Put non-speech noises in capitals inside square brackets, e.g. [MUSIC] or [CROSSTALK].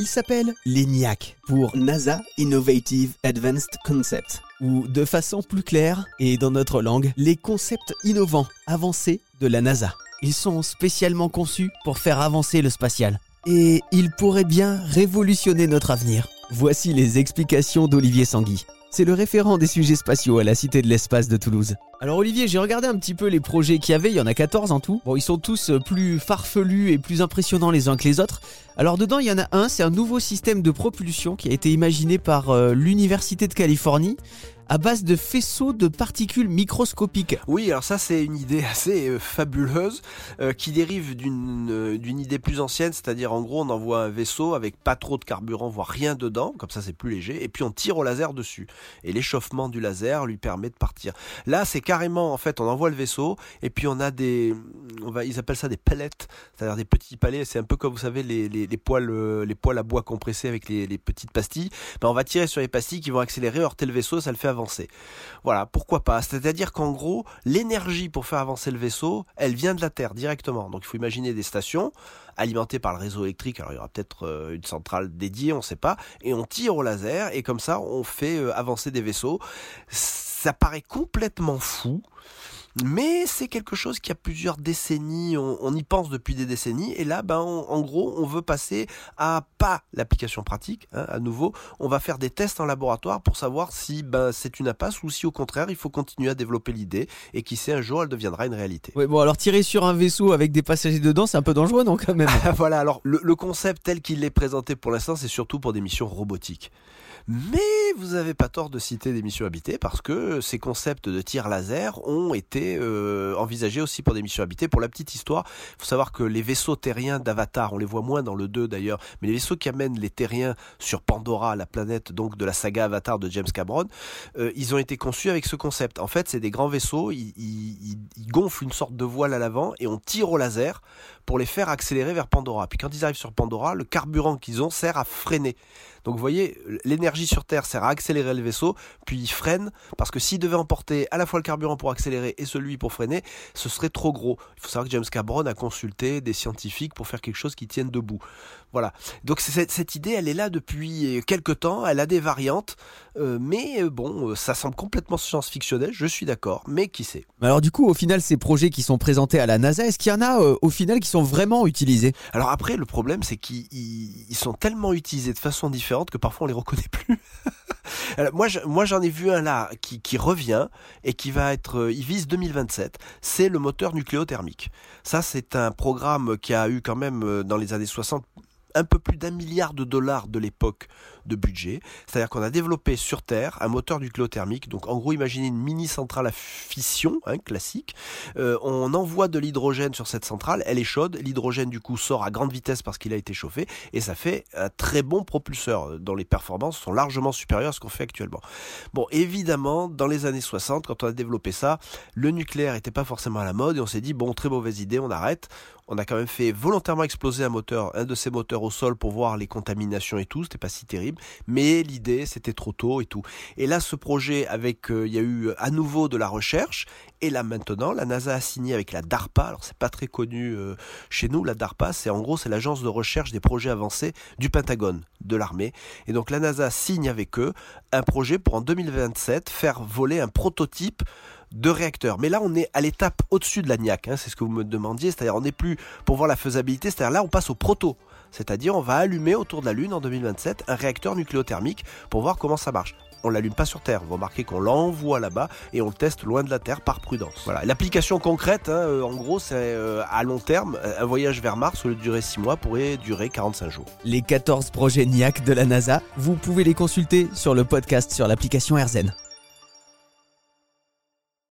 Il s'appelle l'ENIAC pour NASA Innovative Advanced Concept, ou de façon plus claire et dans notre langue, les concepts innovants avancés de la NASA. Ils sont spécialement conçus pour faire avancer le spatial. Et ils pourraient bien révolutionner notre avenir. Voici les explications d'Olivier Sanguy. C'est le référent des sujets spatiaux à la Cité de l'Espace de Toulouse. Alors Olivier, j'ai regardé un petit peu les projets qu'il y avait, il y en a 14 en tout. Bon, ils sont tous plus farfelus et plus impressionnants les uns que les autres. Alors dedans, il y en a un, c'est un nouveau système de propulsion qui a été imaginé par euh, l'Université de Californie à base de faisceaux de particules microscopiques. Oui, alors ça c'est une idée assez euh, fabuleuse euh, qui dérive d'une euh, d'une idée plus ancienne, c'est-à-dire en gros on envoie un vaisseau avec pas trop de carburant, voire rien dedans, comme ça c'est plus léger, et puis on tire au laser dessus. Et l'échauffement du laser lui permet de partir. Là c'est carrément en fait on envoie le vaisseau et puis on a des, on va, ils appellent ça des pellets, c'est-à-dire des petits palets. C'est un peu comme vous savez les, les, poils les poils à bois compressés avec les, les petites pastilles. Ben, on va tirer sur les pastilles qui vont accélérer, heurter le vaisseau, ça le fait avancer voilà, pourquoi pas C'est-à-dire qu'en gros, l'énergie pour faire avancer le vaisseau, elle vient de la Terre directement. Donc il faut imaginer des stations alimentées par le réseau électrique. Alors il y aura peut-être euh, une centrale dédiée, on ne sait pas. Et on tire au laser et comme ça, on fait euh, avancer des vaisseaux. Ça paraît complètement fou. Mais c'est quelque chose qui a plusieurs décennies, on, y pense depuis des décennies, et là, ben, en gros, on veut passer à pas l'application pratique, hein, à nouveau, on va faire des tests en laboratoire pour savoir si ben, c'est une impasse ou si au contraire, il faut continuer à développer l'idée, et qui sait, un jour, elle deviendra une réalité. Oui, bon, alors tirer sur un vaisseau avec des passagers dedans, c'est un peu dangereux, non, quand même? [LAUGHS] Voilà, alors le concept tel qu'il est présenté pour l'instant, c'est surtout pour des missions robotiques. Mais vous n'avez pas tort de citer des missions habitées parce que ces concepts de tir laser ont été euh, envisagés aussi pour des missions habitées. Pour la petite histoire, il faut savoir que les vaisseaux terriens d'Avatar, on les voit moins dans le 2 d'ailleurs, mais les vaisseaux qui amènent les terriens sur Pandora, la planète donc de la saga Avatar de James Cameron, euh, ils ont été conçus avec ce concept. En fait, c'est des grands vaisseaux, ils gonflent une sorte de voile à l'avant et on tire au laser pour les faire accélérer vers Pandora. Puis quand ils arrivent sur Pandora, le carburant qu'ils ont sert à freiner. Donc vous voyez, l'énergie sur Terre sert à accélérer le vaisseau, puis il freine, parce que s'il devait emporter à la fois le carburant pour accélérer et celui pour freiner, ce serait trop gros. Il faut savoir que James Cameron a consulté des scientifiques pour faire quelque chose qui tienne debout. Voilà. Donc cette, idée, elle est là depuis quelques temps, elle a des variantes, euh, mais euh, bon, euh, ça semble complètement science-fictionnel, je suis d'accord, mais qui sait. Alors du coup, au final, ces projets qui sont présentés à la NASA, est-ce qu'il y en a au final qui sont vraiment utilisés Alors après, le problème, c'est qu'ils sont tellement utilisés de façon différente que parfois on les reconnaît [LAUGHS] plus. moi, moi, j'en ai vu un là qui, revient et qui va être, il vise 2027. C'est le moteur nucléothermique. Ça, c'est un programme qui a eu quand même dans les années 60 un peu plus d'un milliard de dollars de l'époque de budget. C'est-à-dire qu'on a développé sur Terre un moteur nucléothermique. Donc en gros, imaginez une mini centrale à fission, hein, classique. Euh, on envoie de l'hydrogène sur cette centrale, elle est chaude. L'hydrogène du coup sort à grande vitesse parce qu'il a été chauffé et ça fait un très bon propulseur dont les performances sont largement supérieures à ce qu'on fait actuellement. Bon, évidemment, dans les années 60, quand on a développé ça, le nucléaire n'était pas forcément à la mode et on s'est dit bon, très mauvaise idée, on arrête. On a quand même fait volontairement exploser un moteur, un de ces moteurs au sol pour voir les contaminations et tout. C'était pas si terrible, mais l'idée c'était trop tôt et tout. Et là, ce projet avec, euh, il y a eu à nouveau de la recherche. Et là maintenant, la NASA a signé avec la DARPA. Alors c'est pas très connu euh, chez nous. La DARPA, c'est en gros c'est l'agence de recherche des projets avancés du Pentagone, de l'armée. Et donc la NASA signe avec eux un projet pour en 2027 faire voler un prototype de réacteurs. Mais là, on est à l'étape au-dessus de la NIAC, hein, c'est ce que vous me demandiez, c'est-à-dire on n'est plus pour voir la faisabilité, c'est-à-dire là, on passe au proto. C'est-à-dire, on va allumer autour de la Lune en 2027 un réacteur nucléothermique pour voir comment ça marche on l'allume pas sur Terre. Vous remarquez qu'on l'envoie là-bas et on le teste loin de la Terre par prudence. Voilà. L'application concrète, hein, euh, en gros, c'est euh, à long terme. Un voyage vers Mars, au lieu de durer 6 mois, pourrait durer 45 jours. Les 14 projets NIAC de la NASA, vous pouvez les consulter sur le podcast sur l'application AirZen.